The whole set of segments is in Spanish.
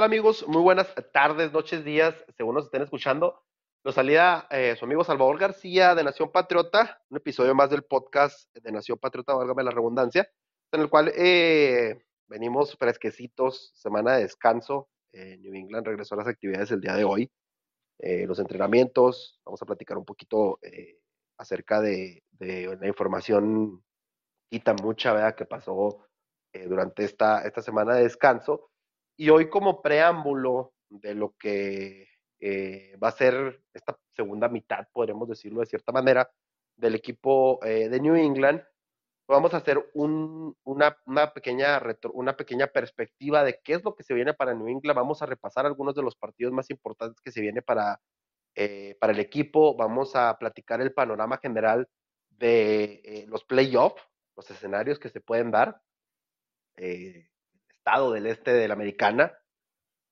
Tal amigos? Muy buenas tardes, noches, días, según nos estén escuchando. Los salida eh, su amigo Salvador García de Nación Patriota, un episodio más del podcast de Nación Patriota, válgame la redundancia, en el cual eh, venimos fresquecitos, semana de descanso. Eh, New England regresó a las actividades el día de hoy, los entrenamientos, vamos a platicar un poquito acerca de, la información quita mucha, ¿verdad? Que pasó durante esta, esta semana de descanso. Y hoy como preámbulo de lo que eh, va a ser esta segunda mitad, podríamos decirlo de cierta manera, del equipo eh, de New England, vamos a hacer una, pequeña una pequeña perspectiva de qué es lo que se viene para New England. Vamos a repasar algunos de los partidos más importantes que se viene para, eh, para el equipo. Vamos a platicar el panorama general de los playoffs, los escenarios que se pueden dar estado del este de la americana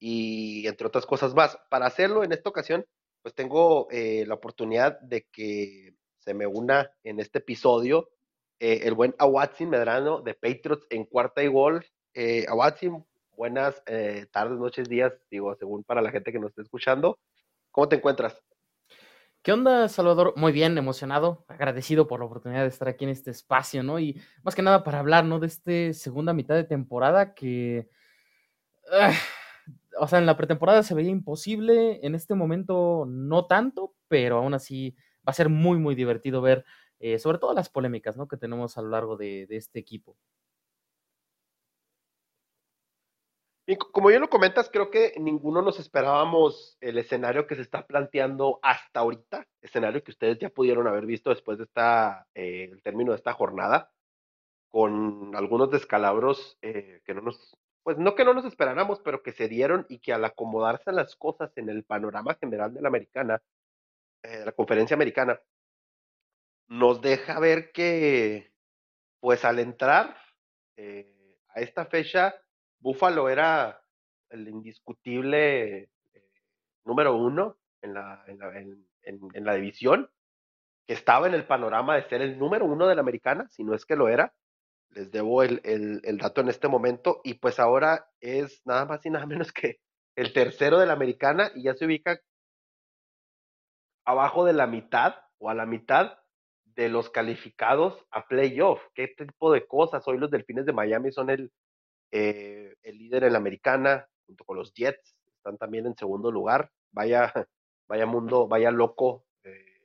y entre otras cosas más. Para hacerlo en esta ocasión, pues tengo eh, la oportunidad de que se me una en este episodio eh, el buen Awatsin Medrano de Patriots en cuarta y gol. Eh, Awatsin, buenas eh, tardes, noches, días, digo, según para la gente que nos esté escuchando. ¿Cómo te encuentras? ¿Qué onda, Salvador? Muy bien, emocionado, agradecido por la oportunidad de estar aquí en este espacio, ¿no? Y más que nada para hablar, ¿no? De esta segunda mitad de temporada que... Ah, o sea, en la pretemporada se veía imposible, en este momento no tanto, pero aún así va a ser muy, muy divertido ver eh, sobre todo las polémicas, ¿no? Que tenemos a lo largo de, de este equipo. Como bien lo comentas, creo que ninguno nos esperábamos el escenario que se está planteando hasta ahorita, escenario que ustedes ya pudieron haber visto después de esta, eh, término de esta jornada, con algunos descalabros eh, que no nos, pues no que no nos esperáramos, pero que se dieron y que al acomodarse las cosas en el panorama general de la americana, eh, la conferencia americana, nos deja ver que, pues al entrar a esta fecha, Buffalo era el indiscutible eh, número uno en la, división, que estaba en el panorama de ser el número uno de la americana, si no es que lo era. Les debo el, el dato en este momento, y pues ahora es nada más y nada menos que el tercero de la americana y ya se ubica abajo de la mitad o a la mitad de los calificados a playoff. ¿Qué tipo de cosas? Hoy los Delfines de Miami son el, eh, el líder en la americana, junto con los Jets, están también en segundo lugar. Vaya, vaya mundo, vaya loco eh,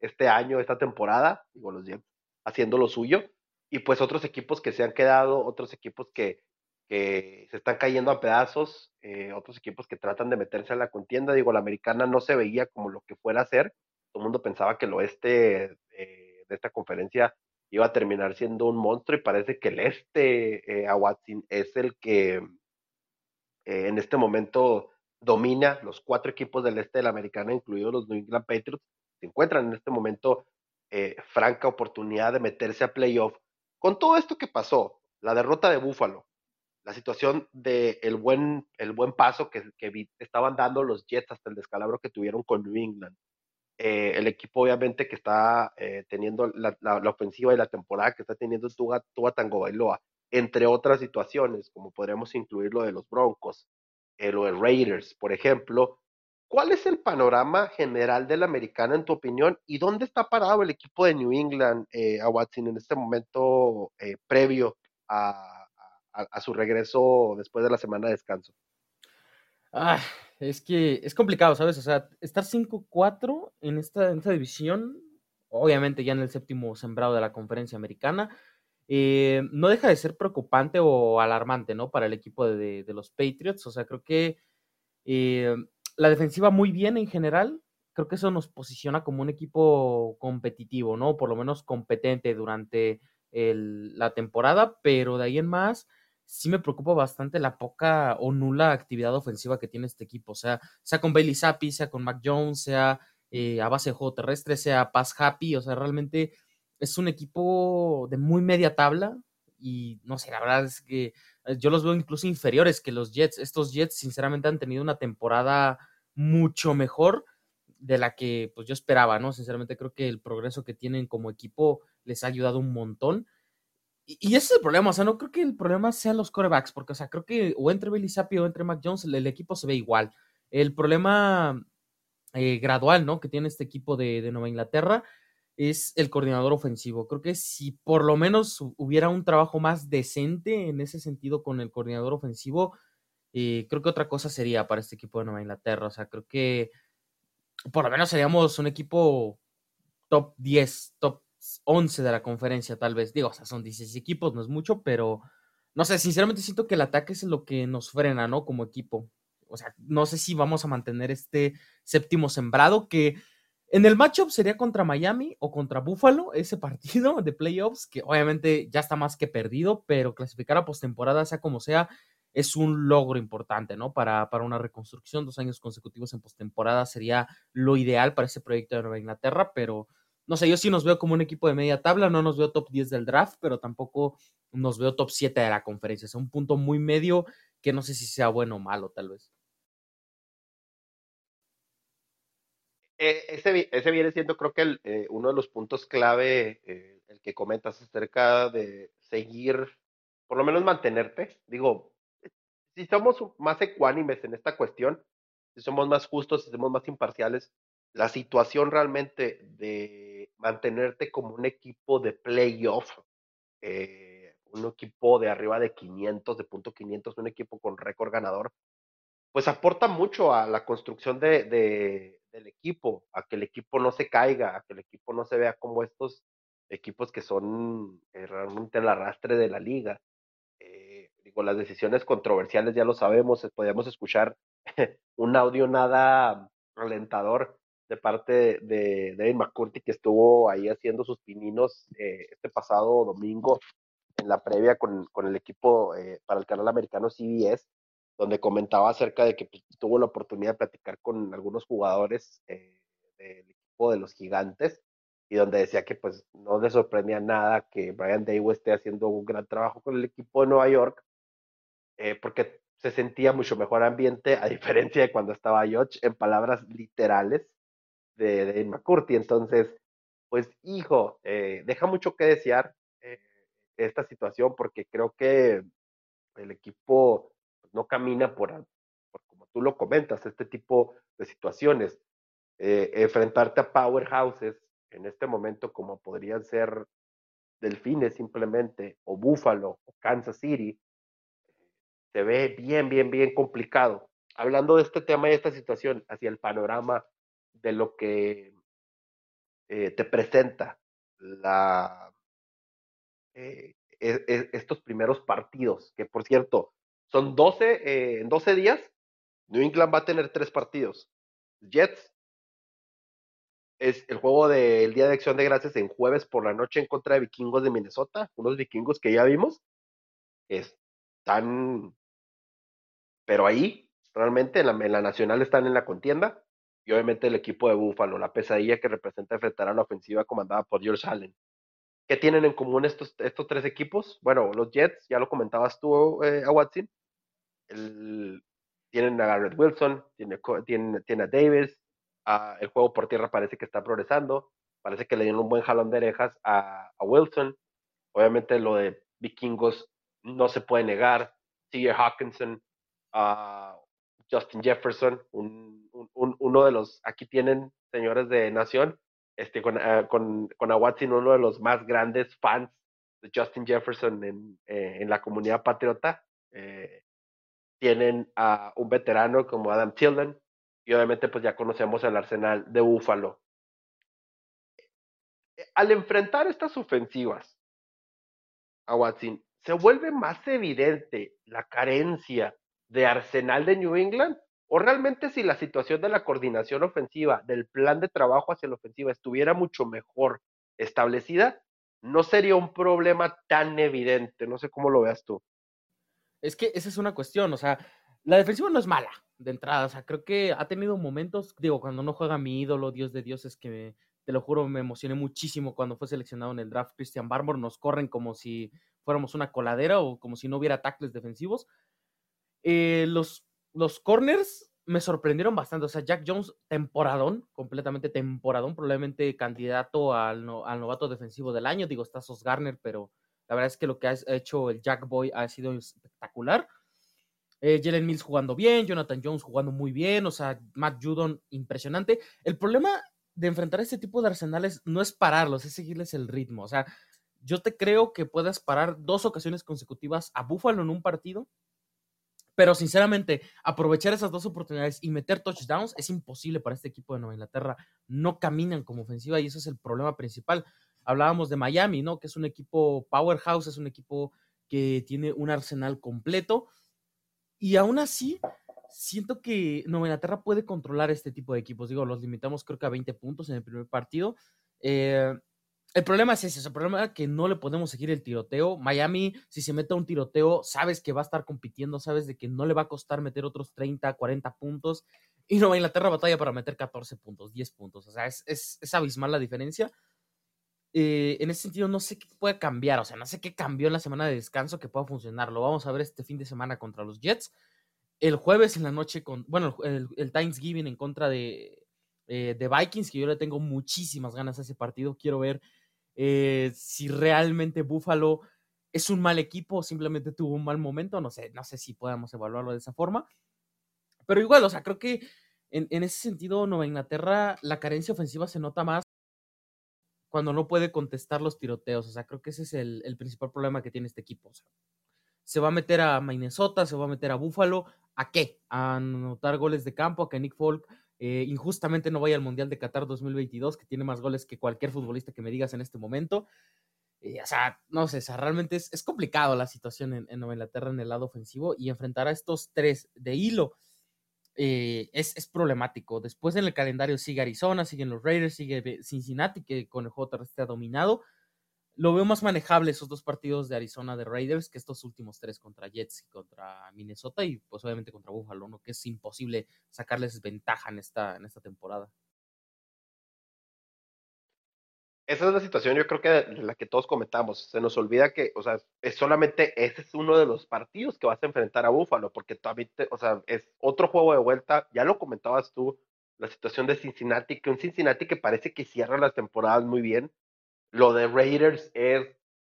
este año, esta temporada, digo los Jets, haciendo lo suyo. Y pues otros equipos que se han quedado, otros equipos que, que se están cayendo a pedazos, eh, otros equipos que tratan de meterse a la contienda. Digo, la americana no se veía como lo que fuera a ser. Todo el mundo pensaba que el oeste de esta conferencia iba a terminar siendo un monstruo y parece que el este, eh, Watson es el que eh, en este momento domina los cuatro equipos del este de la americana, incluidos los New England Patriots, se encuentran en este momento eh, franca oportunidad de meterse a playoff. Con todo esto que pasó, la derrota de Buffalo, la situación del el buen, el buen paso que estaban dando los Jets hasta el descalabro que tuvieron con New England, eh, el equipo obviamente que está eh, teniendo la, ofensiva y la temporada que está teniendo Tua Tango Bailoa, entre otras situaciones, como podríamos incluir lo de los Broncos, eh, lo de Raiders, por ejemplo. ¿Cuál es el panorama general de la americana en tu opinión y dónde está parado el equipo de New England, a Watson, en este momento previo a, a, su regreso después de la semana de descanso? Ah, es que es complicado, ¿sabes? O sea, estar 5-4 en esta, esta división, obviamente ya en el séptimo sembrado de la conferencia americana, eh, no deja de ser preocupante o alarmante, ¿no? Para el equipo de, los Patriots. O sea, creo que eh, la defensiva muy bien en general, creo que eso nos posiciona como un equipo competitivo, ¿no? Por lo menos competente durante la temporada, pero de ahí en más sí me preocupa bastante la poca o nula actividad ofensiva que tiene este equipo, o sea, sea con Bailey Zappi, sea con Mac Jones, sea eh, a base de juego terrestre, sea Pass Happy, o sea, realmente es un equipo de muy media tabla y no sé, la verdad es que eh, yo los veo incluso inferiores que los Jets. Estos Jets sinceramente han tenido una temporada mucho mejor de la que pues yo esperaba, ¿no? Sinceramente creo que el progreso que tienen como equipo les ha ayudado un montón. Y, ese es el problema, o sea, no creo que el problema sean los corebacks, porque, o sea, creo que o entre Billy Zappi o entre Mac Jones el, equipo se ve igual. El problema eh, gradual, ¿no? Que tiene este equipo de, Nueva Inglaterra es el coordinador ofensivo. Creo que si por lo menos hubiera un trabajo más decente en ese sentido con el coordinador ofensivo, eh, creo que otra cosa sería para este equipo de Nueva Inglaterra. O sea, creo que por lo menos seríamos un equipo top 10, top 11 de la conferencia, tal vez. Digo, o sea, son 16 equipos, no es mucho, pero no sé, sinceramente siento que el ataque es lo que nos frena, ¿no? Como equipo. O sea, no sé si vamos a mantener este séptimo sembrado que en el matchup sería contra Miami o contra Buffalo, ese partido de playoffs, que obviamente ya está más que perdido, pero clasificar a postemporada, sea como sea, es un logro importante, ¿no? Para, para una reconstrucción, dos años consecutivos en postemporada sería lo ideal para ese proyecto de Nueva Inglaterra, pero no sé, yo sí nos veo como un equipo de media tabla, no nos veo top 10 del draft, pero tampoco nos veo top 7 de la conferencia. Es un punto muy medio que no sé si sea bueno o malo, tal vez. Eh, ese, ese, viene siendo, creo que eh, uno de los puntos clave, eh, el que comentas acerca de seguir, por lo menos mantenerte. Digo, si somos más ecuánimes en esta cuestión, si somos más justos, si somos más imparciales, la situación realmente de mantenerte como un equipo de playoff, eh, un equipo de arriba de 500, de punto 500, un equipo con récord ganador, pues aporta mucho a la construcción de, del equipo, a que el equipo no se caiga, a que el equipo no se vea como estos equipos que son eh, realmente el arrastre de la liga. Eh, digo, las decisiones controversiales ya lo sabemos, podíamos escuchar un audio nada alentador de parte de, David McCurdy, que estuvo ahí haciendo sus pininos eh, este pasado domingo en la previa con, el equipo eh, para el canal americano CBS, donde comentaba acerca de que pues, tuvo la oportunidad de platicar con algunos jugadores eh, del equipo de los gigantes y donde decía que pues no le sorprendía nada que Brian Daewoo esté haciendo un gran trabajo con el equipo de Nueva York, porque se sentía mucho mejor ambiente a diferencia de cuando estaba George, en palabras literales, de, de. Entonces, pues, hijo, eh, deja mucho que desear eh, esta situación porque creo que el equipo no camina por, como tú lo comentas, este tipo de situaciones. Eh, enfrentarte a powerhouses en este momento como podrían ser Delfines simplemente, o Buffalo, o Kansas City, se ve bien, bien, bien complicado. Hablando de este tema y esta situación, hacia el panorama de lo que eh, te presenta la, eh, e, e, estos primeros partidos, que por cierto, son 12, eh, en 12 días, New England va a tener tres partidos. Jets es el juego del Día de Acción de Gracias en jueves por la noche en contra de vikingos de Minnesota, unos vikingos que ya vimos, están, pero ahí, realmente en la, en la nacional están en la contienda obviamente el equipo de Búfalo, la pesadilla que representa enfrentar a la ofensiva comandada por George Allen. ¿Qué tienen en común estos, estos tres equipos? Bueno, los Jets, ya lo comentabas tú, eh, a Watson, tienen a Garrett Wilson, tiene, tiene, a Davis, el juego por tierra parece que está progresando, parece que le dieron un buen jalón de orejas a, Wilson, obviamente lo de vikingos no se puede negar, C.J. Hawkinson, a Justin Jefferson, uno de los, aquí tienen, señores de Nación, este, con, uh, con, uno de los más grandes fans de Justin Jefferson en, eh, la comunidad patriota. Eh, tienen a un veterano como Adam Tilden y obviamente pues ya conocemos el arsenal de Buffalo. Al enfrentar estas ofensivas a Watson, se vuelve más evidente la carencia de Arsenal de New England o realmente si la situación de la coordinación ofensiva, del plan de trabajo hacia la ofensiva estuviera mucho mejor establecida, no sería un problema tan evidente. No sé cómo lo veas tú. Es que esa es una cuestión, o sea, la defensiva no es mala de entrada, o sea, creo que ha tenido momentos, digo, cuando no juega mi ídolo, Dios de Dios, es que te lo juro, me emocioné muchísimo cuando fue seleccionado en el draft Christian Barmore, nos corren como si fuéramos una coladera o como si no hubiera tackles defensivos. Eh, los los corners me sorprendieron bastante. O sea, Jack Jones, temporadón, completamente temporadón, probablemente candidato al, novato defensivo del año. Digo, está Sos Garner, pero la verdad es que lo que ha hecho el Jack Boy ha sido espectacular. Eh, Jalen Mills jugando bien, Jonathan Jones jugando muy bien, o sea, Matt Judon impresionante. El problema de enfrentar este tipo de arsenales no es pararlos, es seguirles el ritmo. O sea, yo te creo que puedas parar dos ocasiones consecutivas a Buffalo en un partido pero sinceramente, aprovechar esas dos oportunidades y meter touchdowns es imposible para este equipo de Nueva Inglaterra. No caminan como ofensiva y ese es el problema principal. Hablábamos de Miami, ¿no? Que es un equipo powerhouse, es un equipo que tiene un arsenal completo. Y aún así, siento que Nueva Inglaterra puede controlar este tipo de equipos. Digo, los limitamos creo que a 20 puntos en el primer partido. Eh, el problema es ese, el problema es que no le podemos seguir el tiroteo. Miami, si se mete a un tiroteo, sabes que va a estar compitiendo, sabes de que no le va a costar meter otros 30, 40 puntos. Y Nueva Inglaterra batalla para meter 14 puntos, 10 puntos. O sea, es, es, abismal la diferencia. Eh, en ese sentido, no sé qué puede cambiar. O sea, no sé qué cambió en la semana de descanso que pueda funcionar. Lo vamos a ver este fin de semana contra los Jets. El jueves en la noche, con, bueno, el, el Thanksgiving en contra de, eh, de Vikings, que yo le tengo muchísimas ganas a ese partido. Quiero ver eh, si realmente Buffalo es un mal equipo o simplemente tuvo un mal momento, no sé, no sé si podamos evaluarlo de esa forma. Pero igual, o sea, creo que en, ese sentido, Nueva Inglaterra, la carencia ofensiva se nota más cuando no puede contestar los tiroteos. O sea, creo que ese es el, principal problema que tiene este equipo. Se va a meter a Minnesota, se va a meter a Buffalo. ¿A qué? A anotar goles de campo, a que Nick Folk eh, injustamente no vaya al Mundial de Qatar 2022, que tiene más goles que cualquier futbolista que me digas en este momento. o sea, no sé, realmente es, complicado la situación en, Nueva Inglaterra en el lado ofensivo y enfrentar a estos tres de hilo eh, es, es, problemático. Después en el calendario sigue Arizona, siguen los Raiders, sigue Cincinnati, que con el terrestre ha dominado lo veo más manejable esos dos partidos de Arizona de Raiders que estos últimos tres contra Jets y contra Minnesota y pues obviamente contra Buffalo, ¿no? Que es imposible sacarles ventaja en esta, en esta temporada. Esa es la situación, yo creo que la que todos comentamos. Se nos olvida que, o sea, es solamente ese es uno de los partidos que vas a enfrentar a Buffalo, porque también, o sea, es otro juego de vuelta. Ya lo comentabas tú, la situación de Cincinnati, que un Cincinnati que parece que cierra las temporadas muy bien, lo de Raiders es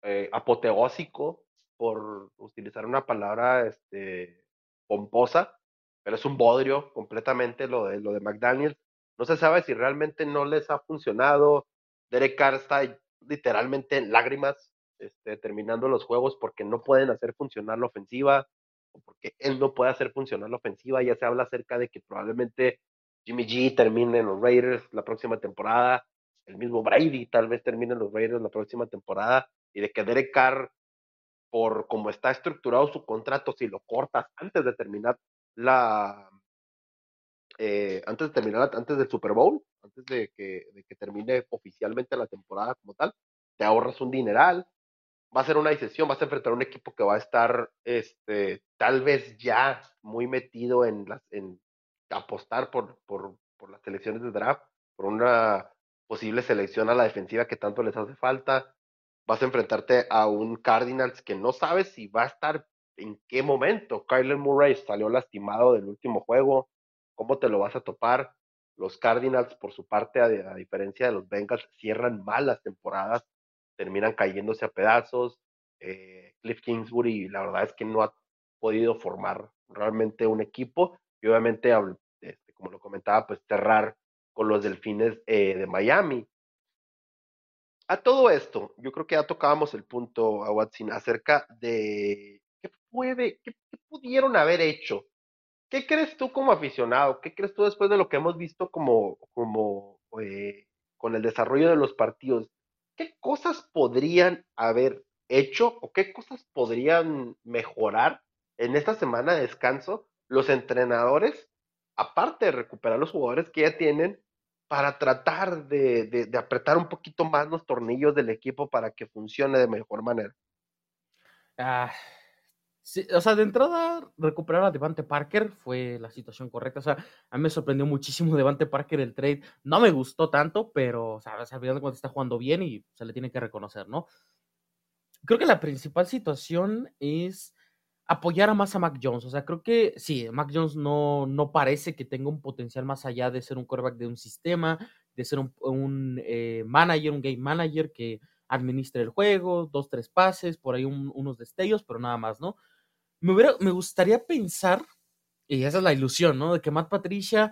eh, apoteósico, por utilizar una palabra este, pomposa, pero es un bodrio completamente lo de, lo de McDaniel. No se sabe si realmente no les ha funcionado. Derek Carr está literalmente en lágrimas este, terminando los juegos porque no pueden hacer funcionar la ofensiva o porque él no puede hacer funcionar la ofensiva. Ya se habla acerca de que probablemente Jimmy G termine en los Raiders la próxima temporada el mismo Brady tal vez termine los Raiders la próxima temporada y de que Derek Carr, por cómo está estructurado su contrato, si lo cortas antes de terminar la, eh, antes de terminar, antes del Super Bowl, antes de que, de que termine oficialmente la temporada como tal, te ahorras un dineral, va a ser una decisión, vas a enfrentar a un equipo que va a estar, este, tal vez ya muy metido en, las, en apostar por, por, por las selecciones de draft, por una posible selección a la defensiva que tanto les hace falta. Vas a enfrentarte a un Cardinals que no sabes si va a estar en qué momento. Kyler Murray salió lastimado del último juego. ¿Cómo te lo vas a topar? Los Cardinals, por su parte, a, diferencia de los Bengals, cierran mal las temporadas, terminan cayéndose a pedazos. Eh, Cliff Kingsbury, la verdad es que no ha podido formar realmente un equipo y obviamente, este, como lo comentaba, pues cerrar con los delfines eh, de Miami. A todo esto, yo creo que ya tocábamos el punto, a Watson, acerca de qué puede, qué, pudieron haber hecho. ¿Qué crees tú como aficionado? ¿Qué crees tú después de lo que hemos visto como, como eh, con el desarrollo de los partidos? ¿Qué cosas podrían haber hecho o qué cosas podrían mejorar en esta semana de descanso los entrenadores aparte de recuperar los jugadores que ya tienen, para tratar de, apretar un poquito más los tornillos del equipo para que funcione de mejor manera. Ah, o sea, de entrada, recuperar a Devante Parker fue la situación correcta. O sea, a mí me sorprendió muchísimo Devante Parker el trade. No me gustó tanto, pero, o sea, al final de está jugando bien y se le tiene que reconocer, ¿no? Creo que la principal situación es apoyar a más a Mac Jones. O sea, creo que sí, Mac Jones no, no parece que tenga un potencial más allá de ser un quarterback de un sistema, de ser un, eh, manager, un game manager que administre el juego, dos, tres pases, por ahí unos destellos, pero nada más, ¿no? Me, me gustaría pensar, y esa es la ilusión, ¿no? De que Matt Patricia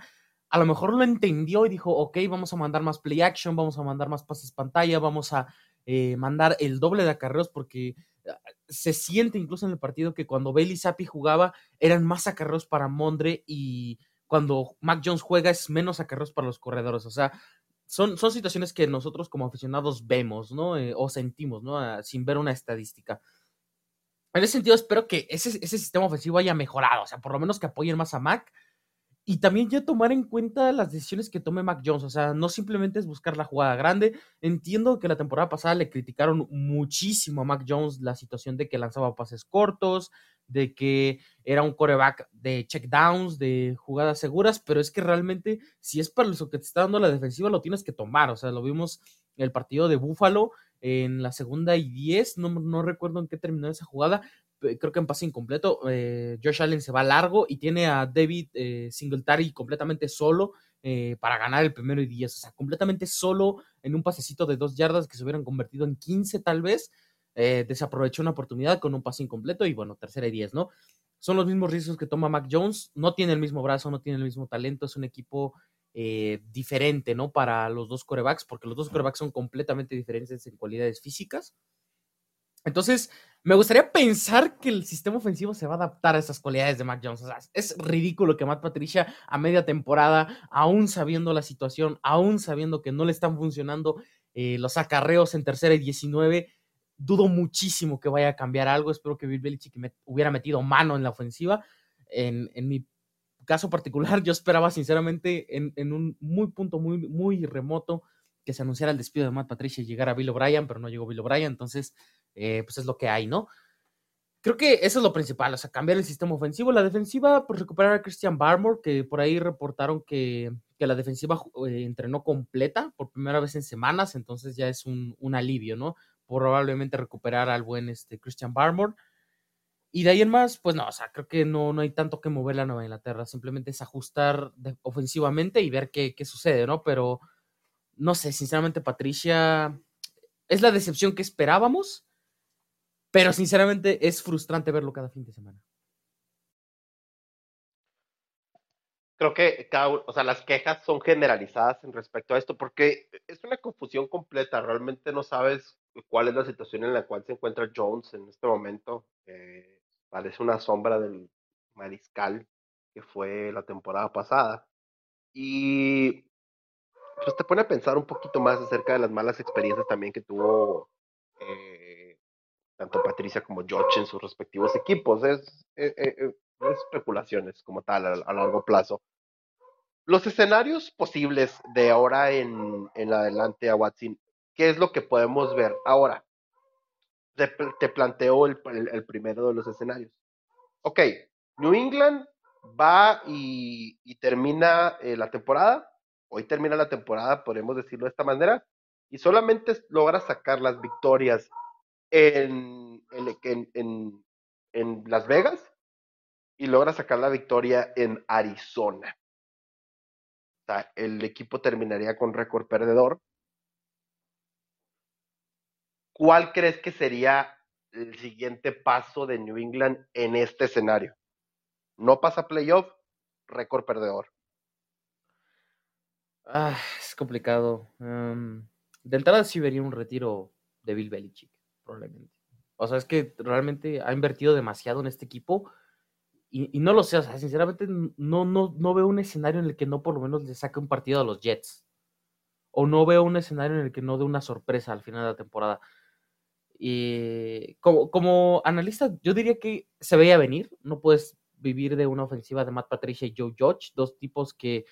a lo mejor lo entendió y dijo, ok, vamos a mandar más play action, vamos a mandar más pases pantalla, vamos a eh, mandar el doble de acarreos porque ah, se siente incluso en el partido que cuando Bailey Zappi jugaba eran más acarreos para Mondre y cuando Mac Jones juega es menos acarreos para los corredores. O sea, son, son situaciones que nosotros como aficionados vemos, ¿no? Eh, o sentimos, ¿no? Ah, sin ver una estadística. En ese sentido, espero que ese, ese sistema ofensivo haya mejorado, o sea, por lo menos que apoyen más a Mac y también ya tomar en cuenta las decisiones que tome Mac Jones. O sea, no simplemente es buscar la jugada grande. Entiendo que la temporada pasada le criticaron muchísimo a Mac Jones la situación de que lanzaba pases cortos, de que era un coreback de checkdowns, de jugadas seguras, pero es que realmente, si es para eso que te está dando la defensiva, lo tienes que tomar. O sea, lo vimos en el partido de Buffalo en la segunda y diez, no, no recuerdo en qué terminó esa jugada, creo que en pase incompleto, eh, Josh Allen se va largo y tiene a David eh, Singletary completamente solo eh, para ganar el primero y 10. O sea, completamente solo en un pasecito de dos yardas que se hubieran convertido en 15 tal vez. desaprovechó una oportunidad con un pase incompleto y bueno, tercera y 10, ¿no? Son los mismos riesgos que toma Mac Jones. No tiene el mismo brazo, no tiene el mismo talento. Es un equipo diferente, ¿no? Para los dos corebacks, porque los dos corebacks son completamente diferentes en cualidades físicas. Entonces, me gustaría pensar que el sistema ofensivo se va a adaptar a esas cualidades de Mac Jones. Es ridículo que Matt Patricia a media temporada, aún sabiendo la situación, aún sabiendo que no le están funcionando eh, los acarreos en tercera y 19, dudo muchísimo que vaya a cambiar algo. Espero que Bill Belichick me hubiera metido mano en la ofensiva. En, mi caso particular, yo esperaba sinceramente en, en, un muy punto muy, muy remoto que se anunciara el despido de Matt Patricia y llegara Bill O'Brien, pero no llegó Bill O'Brien, entonces eh, pues es lo que hay, ¿no? Creo que eso es lo principal, o sea, cambiar el sistema ofensivo. La defensiva, pues recuperar a Christian Barmore, que por ahí reportaron que, la defensiva eh, entrenó completa por primera vez en semanas, entonces ya es un, alivio, ¿no? Probablemente recuperar al buen este, Christian Barmore. Y de ahí en más, pues no, o sea, creo que no, no hay tanto que mover la Nueva Inglaterra, simplemente es ajustar ofensivamente y ver qué, qué sucede, ¿no? Pero no sé, sinceramente, Patricia es la decepción que esperábamos pero sinceramente es frustrante verlo cada fin de semana. Creo que o sea, las quejas son generalizadas en respecto a esto porque es una confusión completa. Realmente no sabes cuál es la situación en la cual se encuentra Jones en este momento. parece una sombra del mariscal que fue la temporada pasada. Y pues te pone a pensar un poquito más acerca de las malas experiencias también que tuvo eh, tanto Patricia como George en sus respectivos equipos. Es, eh, eh, eh, especulaciones como tal a, largo plazo. Los escenarios posibles de ahora en, adelante a Watson, ¿qué es lo que podemos ver ahora? Te, te planteo el, primero de los escenarios. Ok, New England va y termina la temporada. Hoy termina la temporada, podemos decirlo de esta manera, y solamente logra sacar las victorias en, en, en, Las Vegas y logra sacar la victoria en Arizona. O sea, el equipo terminaría con récord perdedor. ¿Cuál crees que sería el siguiente paso de New England en este escenario? No pasa playoff, récord perdedor. Ah, es complicado. de entrada sí vería un retiro de Bill Belichick probablemente. O sea, es que realmente ha invertido demasiado en este equipo y, no lo sé, o sea, sinceramente no, no, no veo un escenario en el que no por lo menos le saque un partido a los Jets. O no veo un escenario en el que no dé una sorpresa al final de la temporada. Y como, como analista, yo diría que se veía venir, no puedes vivir de una ofensiva de Matt Patricia y Joe Judge, dos tipos que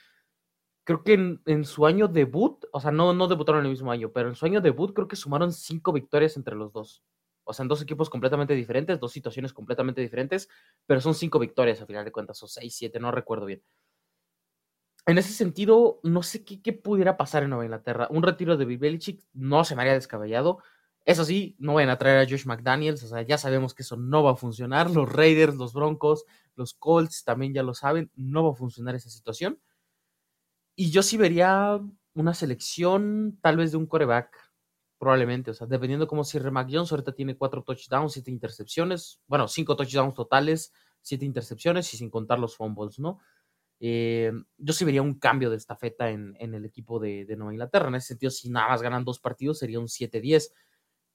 creo que en, su año debut, o sea, no, no debutaron en el mismo año, pero en su año debut creo que sumaron cinco victorias entre los dos. O sea, en dos equipos completamente diferentes, dos situaciones completamente diferentes, pero son cinco victorias a final de cuentas, o seis, siete, no recuerdo bien. En ese sentido, no sé qué, qué pudiera pasar en Nueva Inglaterra. Un retiro de Belichick no se me haría descabellado. Eso sí, no vayan a traer a Josh McDaniels, o sea, ya sabemos que eso no va a funcionar. Los Raiders, los Broncos, los Colts también ya lo saben, no va a funcionar esa situación. Y yo sí vería una selección tal vez de un coreback, probablemente, o sea, dependiendo cómo cierre Mac Jones, ahorita tiene cuatro touchdowns, siete intercepciones, bueno, cinco touchdowns totales, siete intercepciones y sin contar los fumbles, ¿no? Eh, yo sí vería un cambio de estafeta en, en el equipo de, de, Nueva Inglaterra. En ese sentido, si nada más ganan dos partidos, sería un 7-10.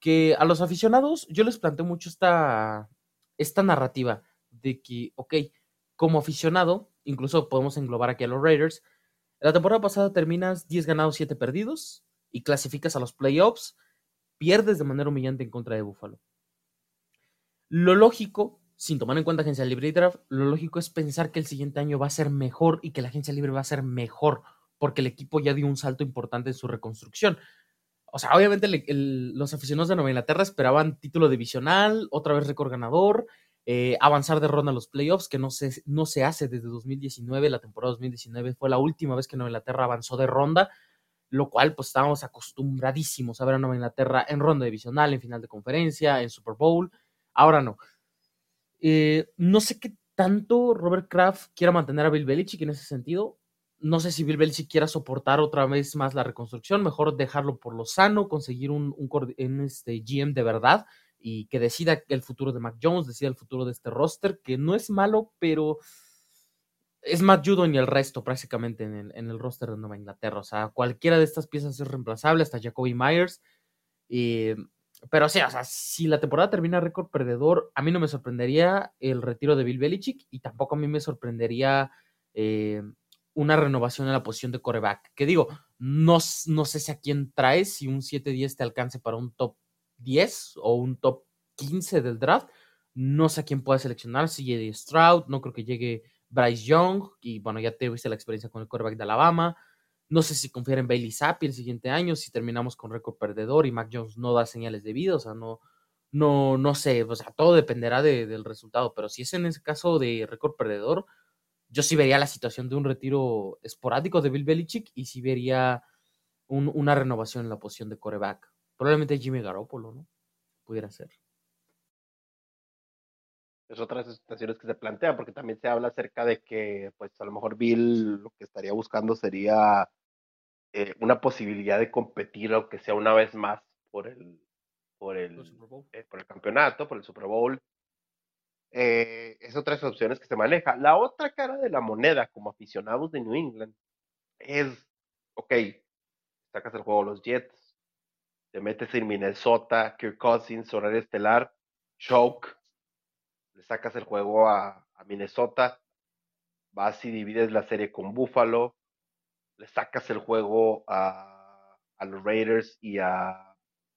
Que a los aficionados, yo les planteo mucho esta, esta narrativa de que, ok, como aficionado, incluso podemos englobar aquí a los Raiders, la temporada pasada terminas 10 ganados, 7 perdidos y clasificas a los playoffs, pierdes de manera humillante en contra de Buffalo. Lo lógico, sin tomar en cuenta agencia libre y draft, lo lógico es pensar que el siguiente año va a ser mejor y que la agencia libre va a ser mejor porque el equipo ya dio un salto importante en su reconstrucción. O sea, obviamente los aficionados de Nueva Inglaterra esperaban título divisional, otra vez récord ganador, eh, avanzar de ronda a los playoffs, que no se, no se hace desde 2019, la temporada 2019 fue la última vez que Nueva Inglaterra avanzó de ronda, lo cual pues estábamos acostumbradísimos a ver a Nueva Inglaterra en ronda divisional, en final de conferencia, en Super Bowl, ahora no. Eh, no sé qué tanto Robert Kraft quiera mantener a Bill Belichick en ese sentido. No sé si Bill Belichick quiera soportar otra vez más la reconstrucción, mejor dejarlo por lo sano, conseguir un, un, este GM de verdad y que decida el futuro de Mac Jones, decida el futuro de este roster, que no es malo, pero es Matt Judon y el resto prácticamente en el, en el, roster de Nueva Inglaterra. O sea, cualquiera de estas piezas es reemplazable, hasta Jacoby Myers. pero sí, o sea, si la temporada termina récord perdedor, a mí no me sorprendería el retiro de Bill Belichick y tampoco a mí me sorprendería eh, una renovación en la posición de coreback. Que digo, no, no sé si a quién traes, si un 7-10 te alcance para un top 10 o un top 15 del draft. No sé a quién puede seleccionar, si J.D. Stroud, no creo que llegue Bryce Young, y bueno, ya te viste la experiencia con el quarterback de Alabama. No sé si confiar en Bailey Zappi el siguiente año, si terminamos con récord perdedor y Mac Jones no da señales de vida, o sea, no, no, no sé, o sea, todo dependerá del resultado, pero si es en ese caso de récord perdedor, yo sí vería la situación de un retiro esporádico de Bill Belichick y sí vería una renovación en la posición de coreback. Probablemente Jimmy Garoppolo, ¿no? Pudiera ser. Es otra de las situaciones que se plantean, porque también se habla acerca de que, pues, a lo mejor Bill lo que estaría buscando sería eh, una posibilidad de competir, aunque sea una vez más, por el, por el, eh, por el campeonato, por el Super Bowl. Eh, es otra de las opciones que se maneja. La otra cara de la moneda, como aficionados de New England, es, ok, sacas el juego los Jets, te metes en Minnesota, Kirk Cousins, horario estelar, choke, le sacas el juego a, Minnesota, vas y divides la serie con Buffalo, le sacas el juego a, los Raiders y a,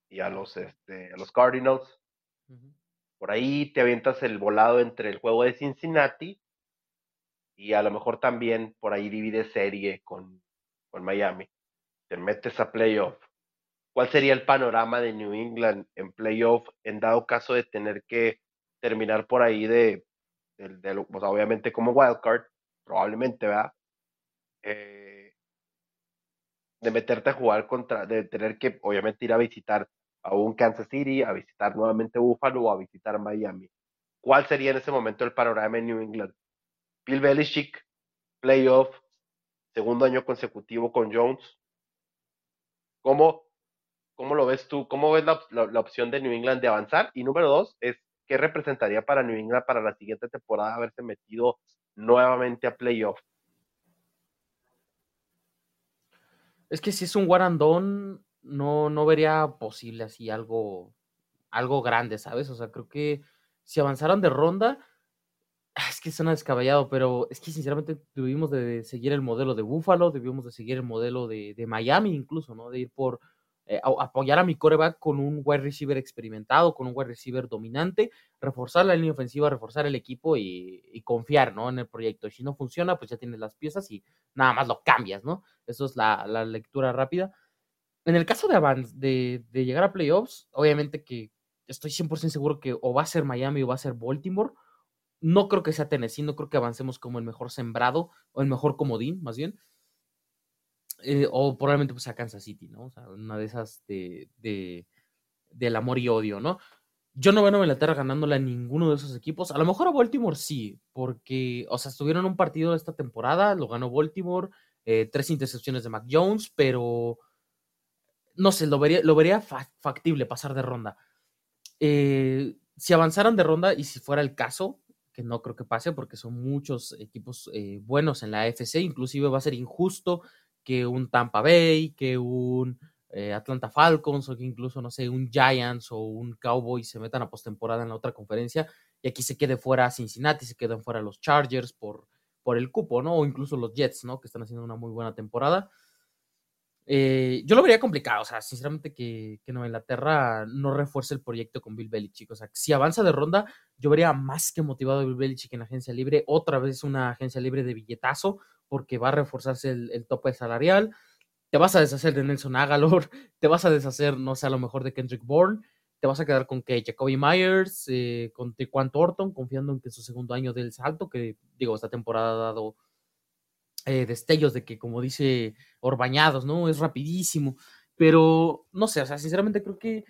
y a los, este, a los Cardinals. Por ahí te avientas el volado entre el juego de Cincinnati y a lo mejor también por ahí divides serie con, con Miami. Te metes a playoff ¿Cuál sería el panorama de New England en playoff en dado caso de tener que terminar por ahí de, obviamente como wildcard, probablemente, ¿verdad? Eh, de meterte a jugar contra, de tener que obviamente ir a visitar a un Kansas City, a visitar nuevamente Buffalo o a visitar Miami. ¿Cuál sería en ese momento el panorama en New England? Bill Belichick, playoff, segundo año consecutivo con Jones. ¿Cómo ¿Cómo lo ves tú? ¿Cómo ves la, opción de New England de avanzar? Y número dos es, ¿qué representaría para New England para la siguiente temporada haberse metido nuevamente a playoff? Es que si es un guarandón, no, no vería posible así algo, algo grande, ¿sabes? O sea, creo que si avanzaran de ronda, ah, es que suena descabellado, pero es que sinceramente debimos de seguir el modelo de Buffalo, debimos de seguir el modelo de, de Miami incluso, ¿no? De ir por eh, apoyar a mi coreback con un wide receiver experimentado, con un wide receiver dominante, reforzar la línea ofensiva, reforzar el equipo y, confiar, ¿no? En el proyecto. Si no funciona, pues ya tienes las piezas y nada más lo cambias, ¿no? Eso es la, lectura rápida. En el caso de, de, de llegar a playoffs, obviamente que estoy 100% seguro que o va a ser Miami o va a ser Baltimore. No creo que sea Tennessee, no creo que avancemos como el mejor sembrado o el mejor comodín, más bien. Eh, o probablemente pues a Kansas City, ¿no? O sea, una de esas de, de, del amor y odio, ¿no? Yo no veo a Inglaterra ganándole a ninguno de esos equipos. A lo mejor a Baltimore sí, porque, o sea, estuvieron un partido esta temporada, lo ganó Baltimore, eh, tres intercepciones de Mac Jones, pero no sé, lo vería, lo vería factible pasar de ronda. Eh, si avanzaran de ronda y si fuera el caso, que no creo que pase porque son muchos equipos buenos en la AFC, inclusive va a ser injusto que un Tampa Bay, que un eh, Atlanta Falcons o que incluso, no sé, un Giants o un Cowboys se metan a postemporada en la otra conferencia y aquí se quede fuera Cincinnati, se quedan fuera los Chargers por, por el cupo, ¿no? O incluso los Jets, ¿no? Que están haciendo una muy buena temporada. Eh, yo lo vería complicado, o sea, sinceramente que, que Nueva Inglaterra no refuerce el proyecto con Bill Belichick. O sea, si avanza de ronda, yo vería más que motivado a Bill Belichick en agencia libre, otra vez una agencia libre de billetazo, porque va a reforzarse el, tope salarial. Te vas a deshacer de Nelson Agalor, te vas a deshacer, no sé, a lo mejor de Kendrick Bourne, te vas a quedar con que Jacoby Myers, eh, con Tequan Thornton, confiando en que su segundo año del salto, que digo, esta temporada ha dado eh, destellos de que, como dice Orbañados, ¿no? Es rapidísimo. Pero, no sé, o sea, sinceramente creo que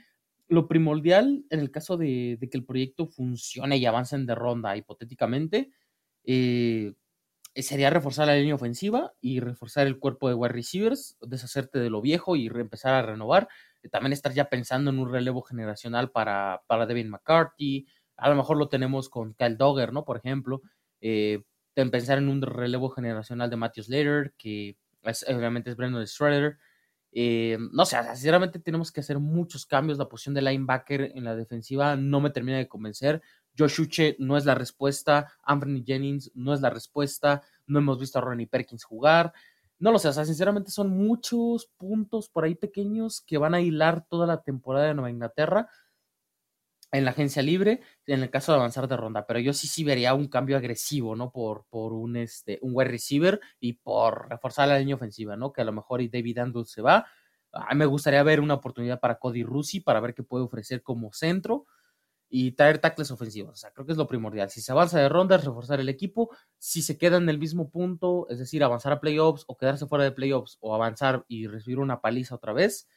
lo primordial en el caso de, que el proyecto funcione y avancen de ronda, hipotéticamente, eh, sería reforzar la línea ofensiva y reforzar el cuerpo de wide receivers, deshacerte de lo viejo y empezar a renovar. Eh, también estar ya pensando en un relevo generacional para, para Devin McCarthy. A lo mejor lo tenemos con Kyle Dogger, ¿no? Por ejemplo. Eh, pensar en un relevo generacional de Matthew Slater, que obviamente es Brandon Strader. no sé, sinceramente tenemos que hacer muchos cambios. La posición de linebacker en la defensiva no me termina de convencer. Josh Uche no es la respuesta, Anthony Jennings no es la respuesta, no hemos visto a Ronnie Perkins jugar. No lo sé, o sea, sinceramente son muchos puntos por ahí pequeños que van a hilar toda la temporada de Nueva Inglaterra en la agencia libre, en el caso de avanzar de ronda, pero yo sí sí vería un cambio agresivo, ¿no? Por, por un, este, un wide receiver y por reforzar la línea ofensiva, ¿no? Que a lo mejor y David Andrews se va. A me gustaría ver una oportunidad para Cody Rusi para ver qué puede ofrecer como centro y traer tackles ofensivos. O sea, creo que es lo primordial. Si se avanza de rondas, reforzar el equipo. Si se queda en el mismo punto, es decir, avanzar a playoffs o quedarse fuera de playoffs o avanzar y recibir una paliza otra vez,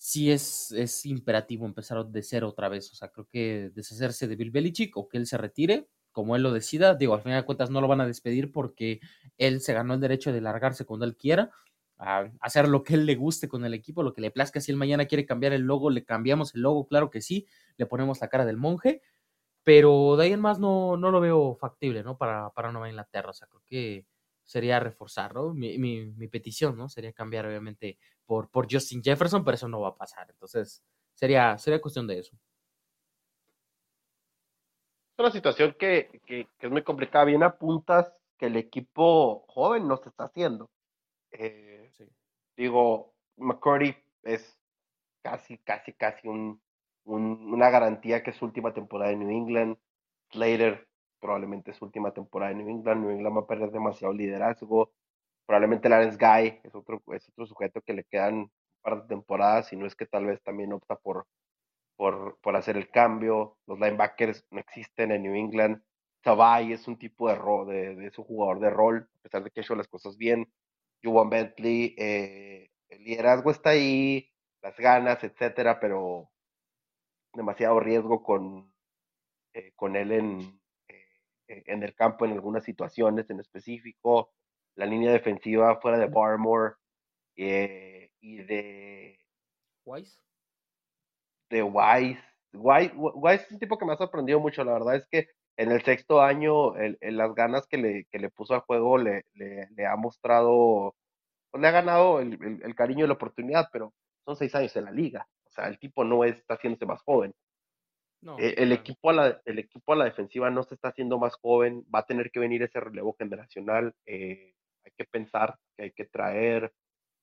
sí es, es imperativo empezar de cero otra vez. O sea, creo que deshacerse de Bill Belichick o que él se retire, como él lo decida. Digo, al final de cuentas no lo van a despedir porque él se ganó el derecho de largarse cuando él quiera a hacer lo que él le guste con el equipo, lo que le plazca. Si él mañana quiere cambiar el logo, le cambiamos el logo, claro que sí, le ponemos la cara del monje, pero de ahí en más no, no lo veo factible, ¿no? Para, para Nueva Inglaterra, o sea, creo que sería reforzar, ¿no? Mi, mi, petición, ¿no? Sería cambiar, obviamente, por, por Justin Jefferson, pero eso no va a pasar, entonces sería, sería cuestión de eso. Es una situación que, que, que es muy complicada, bien apuntas que el equipo joven no se está haciendo. Eh, Digo, McCurdy es casi, casi, casi un, una garantía que es su última temporada en New England. Slater probablemente su última temporada en New England. New England va a perder demasiado liderazgo. Probablemente Lawrence Guy es otro, es otro sujeto que le quedan un par de temporadas, y no es que tal vez también opta por, por, por hacer el cambio. Los linebackers no existen en New England. Tavai es un tipo de, de, de, un jugador de rol, a pesar de que ha hecho las cosas bien. Juwan Bentley, eh, el liderazgo está ahí, las ganas, etcétera, pero demasiado riesgo con, eh, con él en, en el campo en algunas situaciones en específico. La línea defensiva fuera de Barmore y de. Wise. De Wise. Wise. Wise es un tipo que me ha sorprendido mucho. La verdad es que en el sexto año, el, las ganas que le, que le puso al juego le, le, ha mostrado, pues le ha ganado el, el, cariño y la oportunidad, pero son seis años en la liga. O sea, el tipo no está haciéndose más joven. E, el, equipo a la, el equipo a la defensiva no se está haciendo más joven, va a tener que venir ese relevo generacional. Eh, hay que pensar que hay que traer,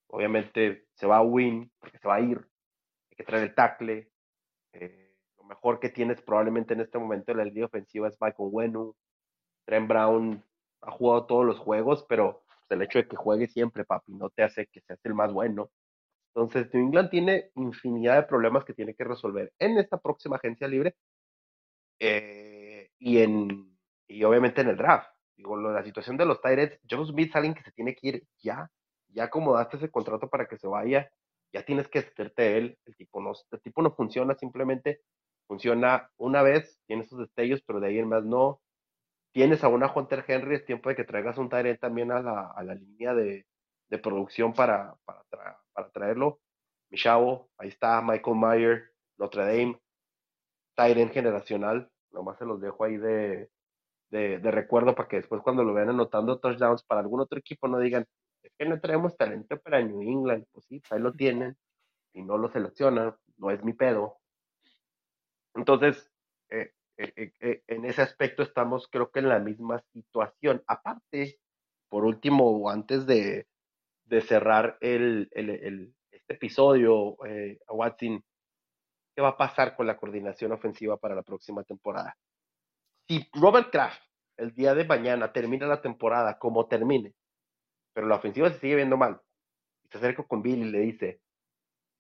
obviamente se va a win, porque se va a ir, hay que traer el tackle. Eh, lo mejor que tienes probablemente en este momento en la línea ofensiva es Michael Wenu. Trent Brown ha jugado todos los juegos, pero pues, el hecho de que juegue siempre, papi, no te hace que seas el más bueno. Entonces, New England tiene infinidad de problemas que tiene que resolver en esta próxima agencia libre eh, y, en, y obviamente en el draft. La situación de los Tyrants, Joe Smith alguien que se tiene que ir ya. Ya acomodaste ese contrato para que se vaya. Ya tienes que hacerte él. El tipo, no, el tipo no funciona, simplemente funciona una vez, tiene sus destellos, pero de ahí en más no. Tienes a una Hunter Henry, es tiempo de que traigas un Tyrant también a la, a la línea de, de producción para, para, para traerlo. Mi chavo, ahí está Michael Mayer, Notre Dame, Tyrant generacional, nomás se los dejo ahí de, de, recuerdo para que después cuando lo vean anotando touchdowns para algún otro equipo no digan, es que no traemos talento para New England, pues sí, ahí lo tienen y no lo seleccionan, no es mi pedo. Entonces, eh, eh, eh, en ese aspecto estamos creo que en la misma situación. Aparte, por último, antes de, de cerrar el, este episodio, eh, a Watson, ¿qué va a pasar con la coordinación ofensiva para la próxima temporada? Si Robert Kraft el día de mañana termina la temporada como termine, pero la ofensiva se sigue viendo mal, y se acerca con Bill y le dice,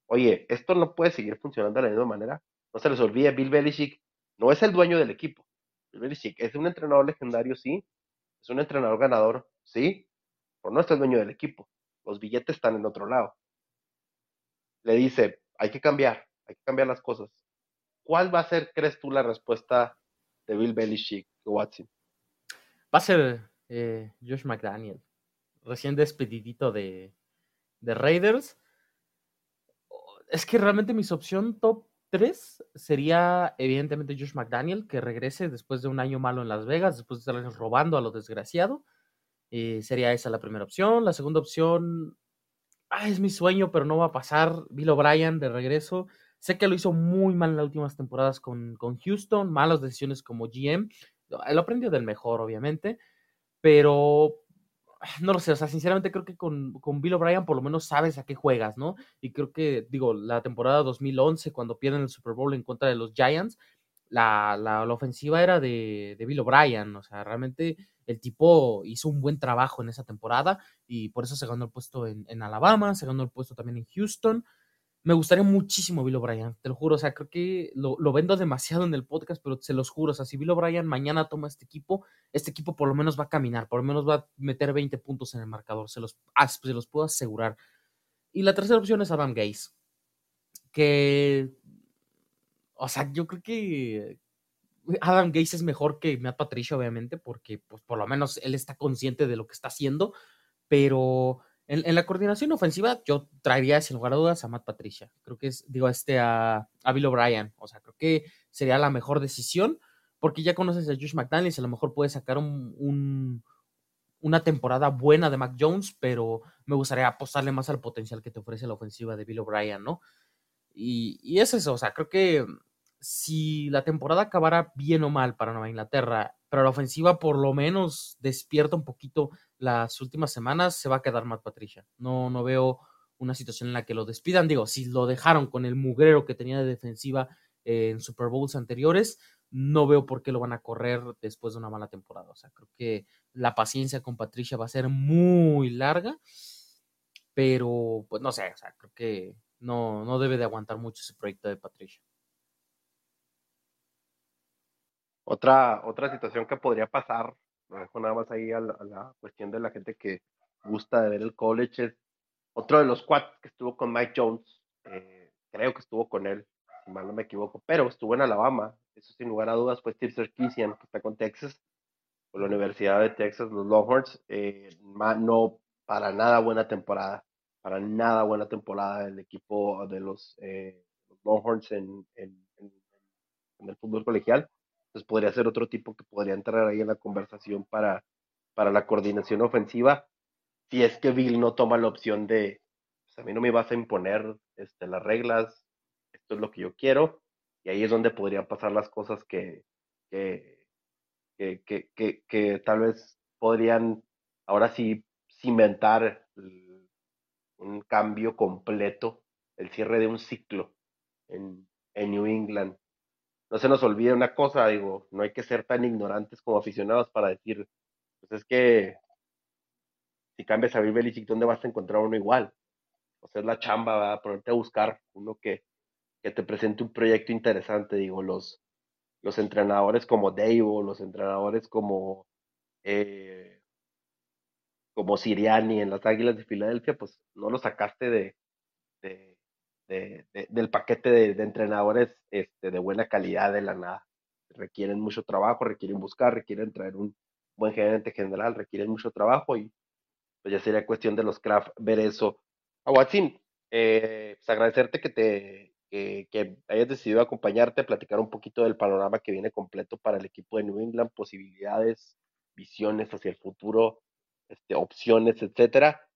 oye, esto no puede seguir funcionando de la misma manera, no se les olvide, Bill Belichick no es el dueño del equipo. Bill Belichick es un entrenador legendario, sí, es un entrenador ganador, sí, pero no es el dueño del equipo los billetes están en otro lado. Le dice, hay que cambiar, hay que cambiar las cosas. ¿Cuál va a ser, crees tú, la respuesta de Bill Belichick o Watson? Va a ser eh, Josh McDaniel, recién despedidito de, de Raiders. Es que realmente mi opción top 3 sería evidentemente Josh McDaniel, que regrese después de un año malo en Las Vegas, después de estar robando a lo desgraciado. Eh, sería esa la primera opción. La segunda opción, ah, es mi sueño, pero no va a pasar. Bill O'Brien de regreso. Sé que lo hizo muy mal en las últimas temporadas con, con Houston, malas decisiones como GM. Lo aprendió del mejor, obviamente, pero no lo sé, o sea, sinceramente creo que con, con, Bill O'Brien por lo menos sabes a qué juegas, ¿no? Y creo que, digo, la temporada 2011, cuando pierden el Super Bowl en contra de los Giants, la, la, la ofensiva era de, de Bill O'Brien, o sea, realmente el tipo hizo un buen trabajo en esa temporada y por eso se ganó el puesto en, Alabama, se ganó el puesto también en Houston. Me gustaría muchísimo Bill O'Brien, te lo juro, o sea, creo que lo, vendo demasiado en el podcast, pero se los juro, o sea, si Bill O'Brien mañana toma este equipo, este equipo por lo menos va a caminar, por lo menos va a meter 20 puntos en el marcador, se los, se los puedo asegurar. Y la tercera opción es Adam Gaze, que, o sea, yo creo que, Adam Gaze es mejor que Matt Patricia, obviamente, porque pues, por lo menos él está consciente de lo que está haciendo, pero en, la coordinación ofensiva yo traería sin lugar a dudas a Matt Patricia. Creo que es, digo, este a, Bill O'Brien, o sea, creo que sería la mejor decisión, porque ya conoces a Josh McDaniels, a lo mejor puede sacar un, una temporada buena de Mac Jones, pero me gustaría apostarle más al potencial que te ofrece la ofensiva de Bill O'Brien, ¿no? Y, y es eso, o sea, creo que si la temporada acabara bien o mal para Nueva Inglaterra, pero la ofensiva por lo menos despierta un poquito las últimas semanas, se va a quedar Matt Patricia. No, no veo una situación en la que lo despidan. Digo, si lo dejaron con el mugrero que tenía de defensiva en Super Bowls anteriores, no veo por qué lo van a correr después de una mala temporada. O sea, creo que la paciencia con Patricia va a ser muy larga, pero pues no sé, o sea, creo que no, no debe de aguantar mucho ese proyecto de Patricia. Otra, otra situación que podría pasar, lo dejo nada más ahí a la, cuestión de la gente que gusta de ver el college, es otro de los cuatro que estuvo con Mike Jones, eh, creo que estuvo con él, si mal no me equivoco, pero estuvo en Alabama, eso sin lugar a dudas fue Steve Sarkisian, que está con Texas, con la Universidad de Texas, los Longhorns, eh, no para nada buena temporada, para nada buena temporada el equipo de los, eh, Longhorns en, el fútbol colegial podría ser otro tipo que podría entrar ahí en la conversación para, para la coordinación ofensiva. Si es que Bill no toma la opción de, pues a mí no me vas a imponer este, las reglas, esto es lo que yo quiero, y ahí es donde podrían pasar las cosas que, que, que, que, que tal vez podrían ahora sí cimentar un cambio completo, el cierre de un ciclo en, en New England. No se nos olvide una cosa, digo, no hay que ser tan ignorantes como aficionados para decir, pues es que si cambias a Bill Belichick, ¿dónde vas a encontrar uno igual? O sea, es la chamba, ¿verdad? ponerte a buscar uno que, que te presente un proyecto interesante, digo, los, los entrenadores como Dave los entrenadores como, eh, como Siriani en las Águilas de Filadelfia, pues no lo sacaste de, del paquete de, entrenadores este, de buena calidad de la nada. Requieren mucho trabajo, requieren buscar, requieren traer un buen gerente general, requieren mucho trabajo y pues ya sería cuestión de los craft ver eso. A Watson, eh, pues agradecerte que te que, hayas decidido acompañarte, platicar un poquito del panorama que viene completo para el equipo de New England, posibilidades, visiones hacia el futuro, este, opciones, etcétera.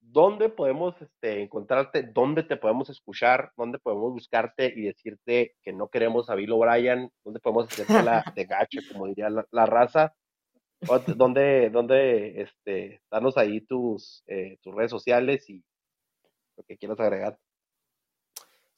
¿Dónde podemos este, encontrarte? ¿Dónde te podemos escuchar? ¿Dónde podemos buscarte y decirte que no queremos a Bill O'Brien? ¿Dónde podemos hacerte la de gacha, como diría la, raza? ¿Dónde, dónde este, danos ahí tus, eh, tus redes sociales y lo que quieras agregar?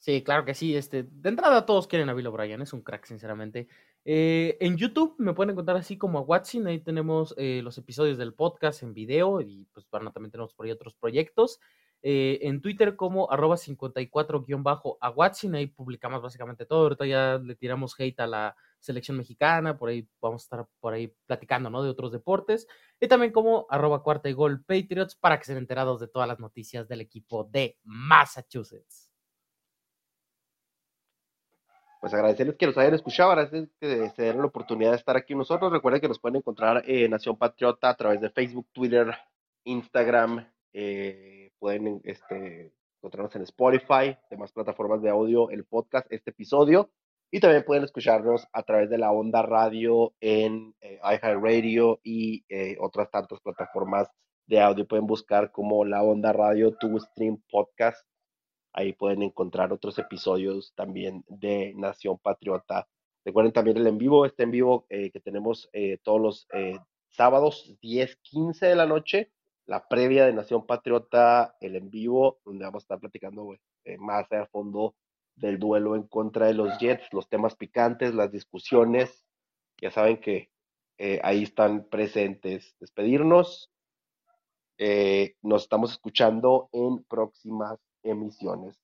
Sí, claro que sí. Este, de entrada todos quieren a Bill O'Brien, es un crack, sinceramente. Eh, en YouTube me pueden encontrar así como a Watson, ahí tenemos eh, los episodios del podcast en video y pues bueno, también tenemos por ahí otros proyectos. Eh, en Twitter como arroba 54-a Watson, ahí publicamos básicamente todo. Ahorita ya le tiramos hate a la selección mexicana, por ahí vamos a estar por ahí platicando, ¿no? De otros deportes. Y también como arroba cuarta y gol Patriots para que estén enterados de todas las noticias del equipo de Massachusetts pues agradecerles que nos hayan escuchado, agradecerles que se den la oportunidad de estar aquí nosotros. Recuerden que nos pueden encontrar en Nación Patriota a través de Facebook, Twitter, Instagram. Eh, pueden este, encontrarnos en Spotify, demás plataformas de audio, el podcast, este episodio. Y también pueden escucharnos a través de la Onda Radio en eh, iHeartRadio y eh, otras tantas plataformas de audio. Pueden buscar como la Onda Radio To Stream Podcast Ahí pueden encontrar otros episodios también de Nación Patriota. Recuerden también el en vivo, este en vivo eh, que tenemos eh, todos los eh, sábados 10, 15 de la noche, la previa de Nación Patriota, el en vivo, donde vamos a estar platicando más a fondo del duelo en contra de los Jets, los temas picantes, las discusiones. Ya saben que ahí están presentes. Despedirnos. nos estamos escuchando en próximas emisiones.